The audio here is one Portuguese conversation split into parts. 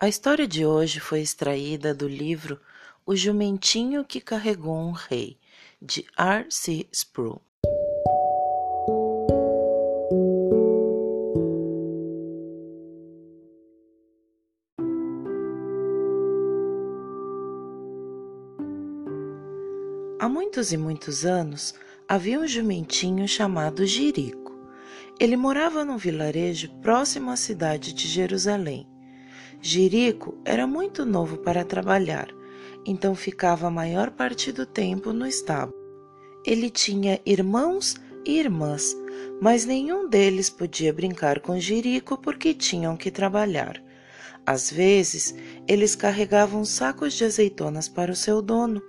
A história de hoje foi extraída do livro O Jumentinho que Carregou um Rei, de R. C. Sproul. Há muitos e muitos anos havia um jumentinho chamado Jirico. Ele morava num vilarejo próximo à cidade de Jerusalém. Jirico era muito novo para trabalhar, então ficava a maior parte do tempo no estábulo. Ele tinha irmãos e irmãs, mas nenhum deles podia brincar com Jirico porque tinham que trabalhar. Às vezes, eles carregavam sacos de azeitonas para o seu dono,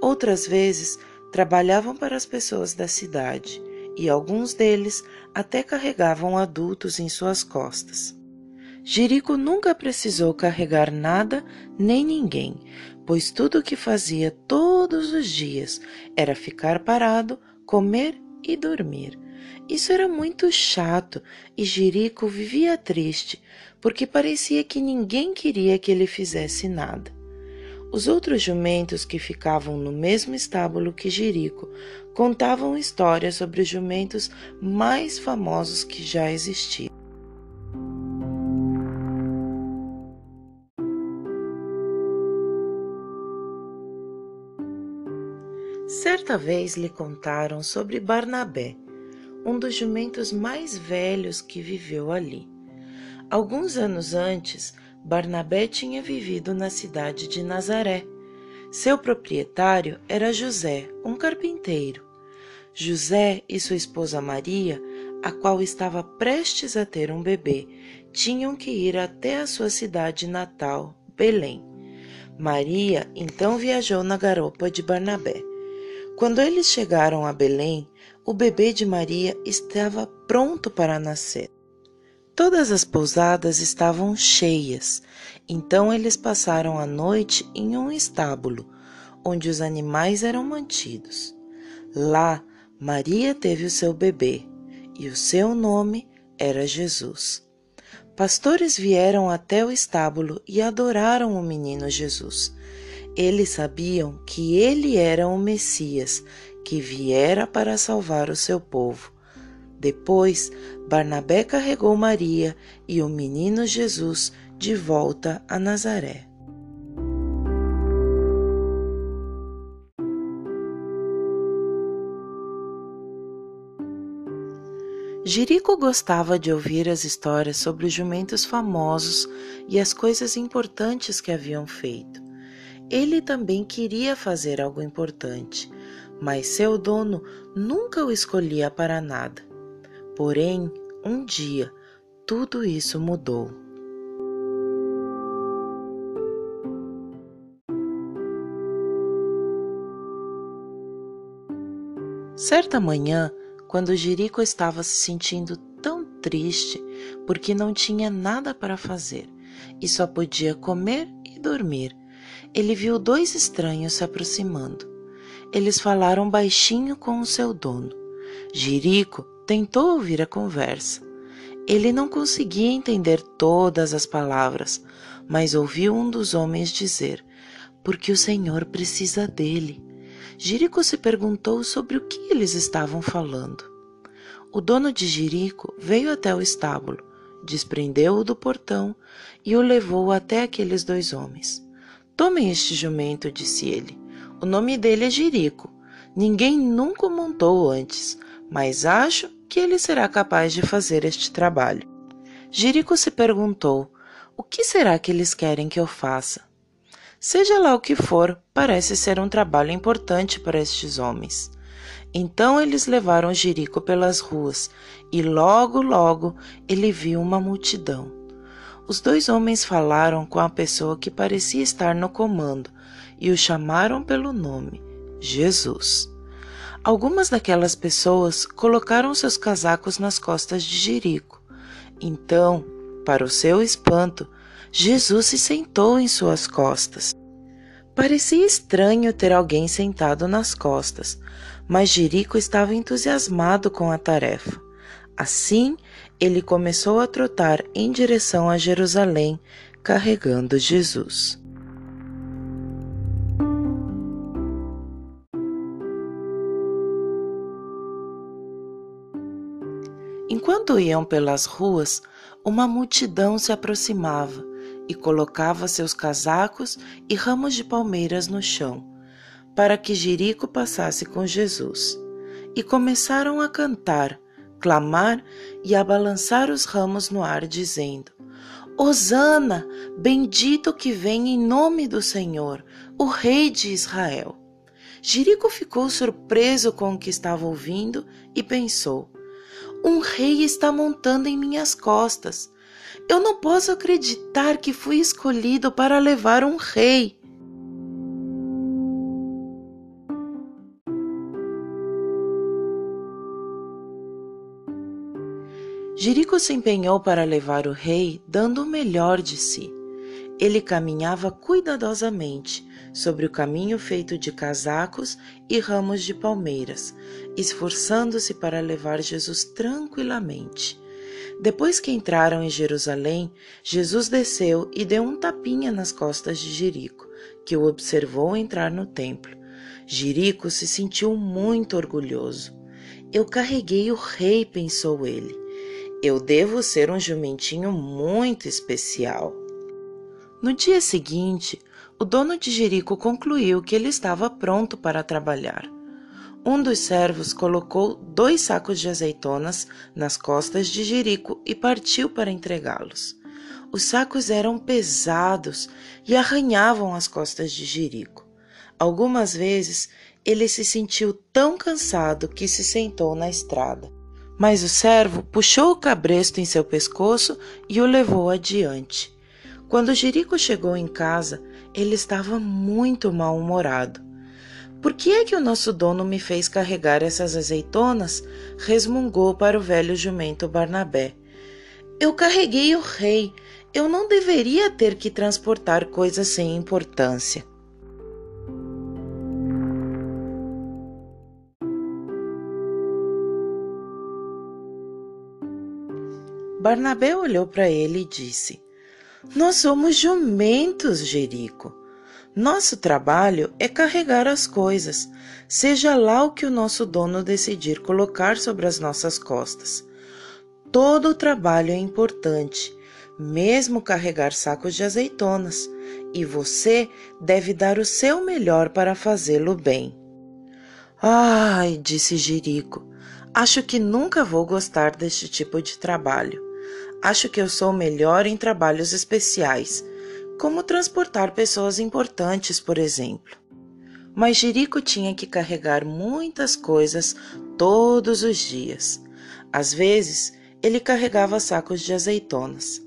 outras vezes, trabalhavam para as pessoas da cidade e alguns deles até carregavam adultos em suas costas. Jerico nunca precisou carregar nada nem ninguém, pois tudo o que fazia todos os dias era ficar parado, comer e dormir. Isso era muito chato e Jerico vivia triste, porque parecia que ninguém queria que ele fizesse nada. Os outros jumentos que ficavam no mesmo estábulo que Jerico contavam histórias sobre os jumentos mais famosos que já existiam. Certa vez lhe contaram sobre Barnabé, um dos jumentos mais velhos que viveu ali. Alguns anos antes, Barnabé tinha vivido na cidade de Nazaré. Seu proprietário era José, um carpinteiro. José e sua esposa Maria, a qual estava prestes a ter um bebê, tinham que ir até a sua cidade natal, Belém. Maria então viajou na garopa de Barnabé. Quando eles chegaram a Belém, o bebê de Maria estava pronto para nascer. Todas as pousadas estavam cheias, então eles passaram a noite em um estábulo, onde os animais eram mantidos. Lá, Maria teve o seu bebê, e o seu nome era Jesus. Pastores vieram até o estábulo e adoraram o menino Jesus. Eles sabiam que ele era o Messias, que viera para salvar o seu povo. Depois, Barnabé carregou Maria e o menino Jesus de volta a Nazaré. Jerico gostava de ouvir as histórias sobre os jumentos famosos e as coisas importantes que haviam feito. Ele também queria fazer algo importante, mas seu dono nunca o escolhia para nada. Porém, um dia, tudo isso mudou. Certa manhã, quando Jerico estava se sentindo tão triste porque não tinha nada para fazer e só podia comer e dormir, ele viu dois estranhos se aproximando. Eles falaram baixinho com o seu dono. Jirico tentou ouvir a conversa. Ele não conseguia entender todas as palavras, mas ouviu um dos homens dizer: Porque o Senhor precisa dele. Jirico se perguntou sobre o que eles estavam falando. O dono de Jirico veio até o estábulo, desprendeu-o do portão e o levou até aqueles dois homens. Tomem este jumento, disse ele. O nome dele é Jirico. Ninguém nunca o montou antes, mas acho que ele será capaz de fazer este trabalho. Jirico se perguntou: O que será que eles querem que eu faça? Seja lá o que for, parece ser um trabalho importante para estes homens. Então eles levaram Jirico pelas ruas e logo, logo ele viu uma multidão. Os dois homens falaram com a pessoa que parecia estar no comando e o chamaram pelo nome: Jesus. Algumas daquelas pessoas colocaram seus casacos nas costas de Jerico. Então, para o seu espanto, Jesus se sentou em suas costas. Parecia estranho ter alguém sentado nas costas, mas Jerico estava entusiasmado com a tarefa. Assim, ele começou a trotar em direção a Jerusalém, carregando Jesus. Enquanto iam pelas ruas, uma multidão se aproximava e colocava seus casacos e ramos de palmeiras no chão, para que Jerico passasse com Jesus. E começaram a cantar, clamar e a balançar os ramos no ar, dizendo: Hosana, bendito que vem em nome do Senhor, o Rei de Israel. Jerico ficou surpreso com o que estava ouvindo e pensou: Um rei está montando em minhas costas. Eu não posso acreditar que fui escolhido para levar um rei. Jerico se empenhou para levar o rei, dando o melhor de si. Ele caminhava cuidadosamente sobre o caminho feito de casacos e ramos de palmeiras, esforçando-se para levar Jesus tranquilamente. Depois que entraram em Jerusalém, Jesus desceu e deu um tapinha nas costas de Jerico, que o observou entrar no templo. Jerico se sentiu muito orgulhoso. Eu carreguei o rei, pensou ele. Eu devo ser um jumentinho muito especial. No dia seguinte, o dono de Jerico concluiu que ele estava pronto para trabalhar. Um dos servos colocou dois sacos de azeitonas nas costas de Jerico e partiu para entregá-los. Os sacos eram pesados e arranhavam as costas de Jerico. Algumas vezes ele se sentiu tão cansado que se sentou na estrada. Mas o servo puxou o cabresto em seu pescoço e o levou adiante. Quando Jerico chegou em casa, ele estava muito mal-humorado. Por que é que o nosso dono me fez carregar essas azeitonas? resmungou para o velho jumento Barnabé. Eu carreguei o rei. Eu não deveria ter que transportar coisas sem importância. Barnabé olhou para ele e disse: Nós somos jumentos, Jerico. Nosso trabalho é carregar as coisas, seja lá o que o nosso dono decidir colocar sobre as nossas costas. Todo o trabalho é importante, mesmo carregar sacos de azeitonas, e você deve dar o seu melhor para fazê-lo bem. Ai, disse Jerico, acho que nunca vou gostar deste tipo de trabalho. Acho que eu sou melhor em trabalhos especiais, como transportar pessoas importantes, por exemplo. Mas Jerico tinha que carregar muitas coisas todos os dias. Às vezes, ele carregava sacos de azeitonas.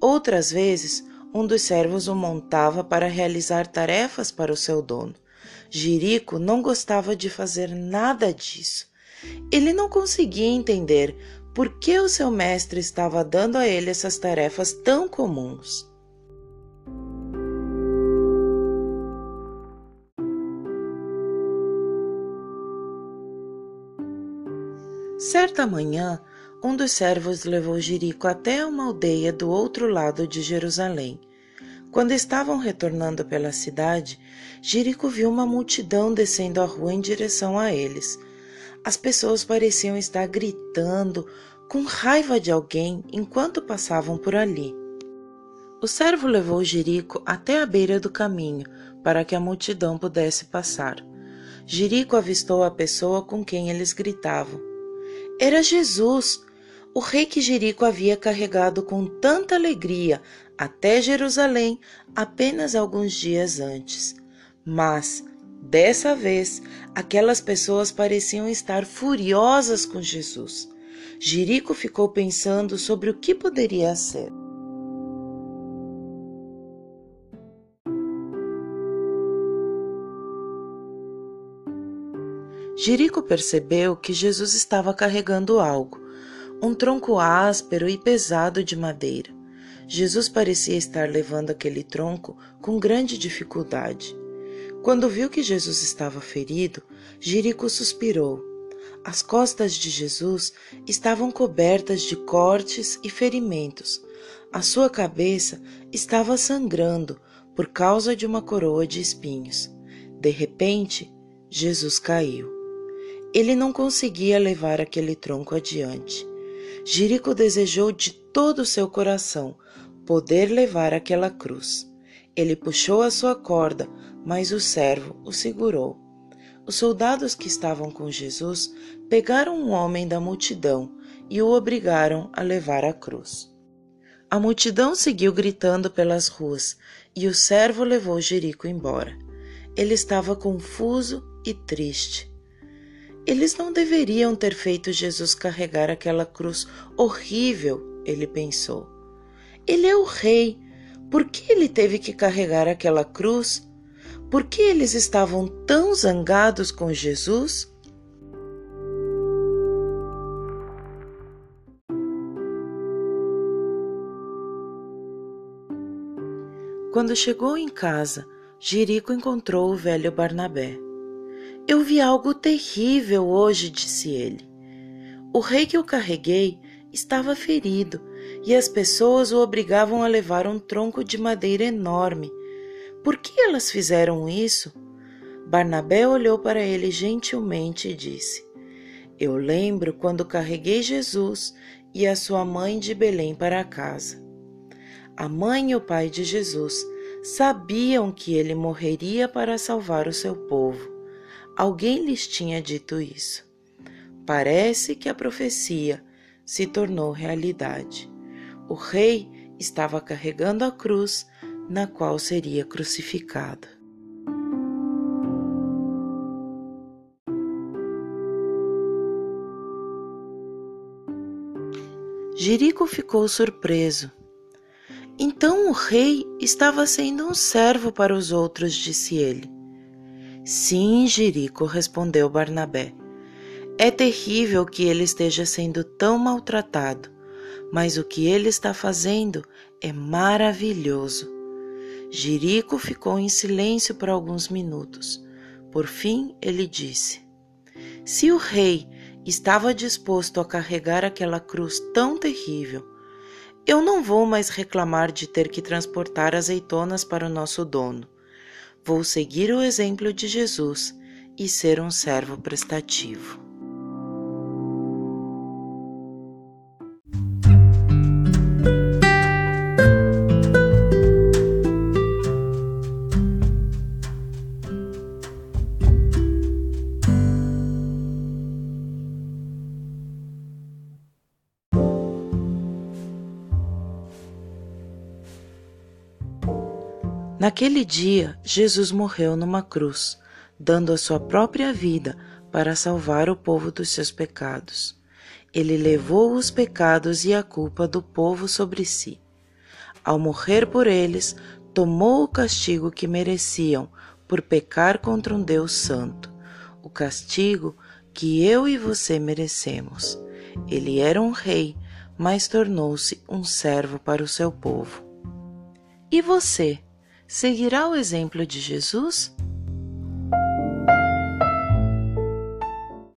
Outras vezes, um dos servos o montava para realizar tarefas para o seu dono. Jerico não gostava de fazer nada disso. Ele não conseguia entender por que o seu mestre estava dando a ele essas tarefas tão comuns. Certa manhã, um dos servos levou Jerico até uma aldeia do outro lado de Jerusalém. Quando estavam retornando pela cidade, Jerico viu uma multidão descendo a rua em direção a eles. As pessoas pareciam estar gritando, com raiva de alguém, enquanto passavam por ali. O servo levou Jerico até a beira do caminho para que a multidão pudesse passar. Jerico avistou a pessoa com quem eles gritavam. Era Jesus, o rei que Jerico havia carregado com tanta alegria até Jerusalém apenas alguns dias antes. Mas Dessa vez, aquelas pessoas pareciam estar furiosas com Jesus. Jerico ficou pensando sobre o que poderia ser. Jerico percebeu que Jesus estava carregando algo, um tronco áspero e pesado de madeira. Jesus parecia estar levando aquele tronco com grande dificuldade. Quando viu que Jesus estava ferido, Jerico suspirou. As costas de Jesus estavam cobertas de cortes e ferimentos. A sua cabeça estava sangrando por causa de uma coroa de espinhos. De repente, Jesus caiu. Ele não conseguia levar aquele tronco adiante. Jerico desejou de todo o seu coração poder levar aquela cruz. Ele puxou a sua corda, mas o servo o segurou. Os soldados que estavam com Jesus pegaram um homem da multidão e o obrigaram a levar a cruz. A multidão seguiu gritando pelas ruas e o servo levou Jerico embora. Ele estava confuso e triste. Eles não deveriam ter feito Jesus carregar aquela cruz horrível, ele pensou. Ele é o rei. Por que ele teve que carregar aquela cruz? Por que eles estavam tão zangados com Jesus? Quando chegou em casa, Jerico encontrou o velho Barnabé. Eu vi algo terrível hoje, disse ele. O rei que eu carreguei estava ferido e as pessoas o obrigavam a levar um tronco de madeira enorme por que elas fizeram isso? Barnabé olhou para ele gentilmente e disse: Eu lembro quando carreguei Jesus e a sua mãe de Belém para casa. A mãe e o pai de Jesus sabiam que ele morreria para salvar o seu povo. Alguém lhes tinha dito isso. Parece que a profecia se tornou realidade. O rei estava carregando a cruz na qual seria crucificado. Jerico ficou surpreso. Então o rei estava sendo um servo para os outros, disse ele. Sim, Jerico, respondeu Barnabé. É terrível que ele esteja sendo tão maltratado, mas o que ele está fazendo é maravilhoso. Jerico ficou em silêncio por alguns minutos. Por fim, ele disse: Se o rei estava disposto a carregar aquela cruz tão terrível, eu não vou mais reclamar de ter que transportar azeitonas para o nosso dono. Vou seguir o exemplo de Jesus e ser um servo prestativo. Naquele dia, Jesus morreu numa cruz, dando a sua própria vida para salvar o povo dos seus pecados. Ele levou os pecados e a culpa do povo sobre si. Ao morrer por eles, tomou o castigo que mereciam por pecar contra um Deus Santo, o castigo que eu e você merecemos. Ele era um rei, mas tornou-se um servo para o seu povo. E você? Seguirá o exemplo de Jesus?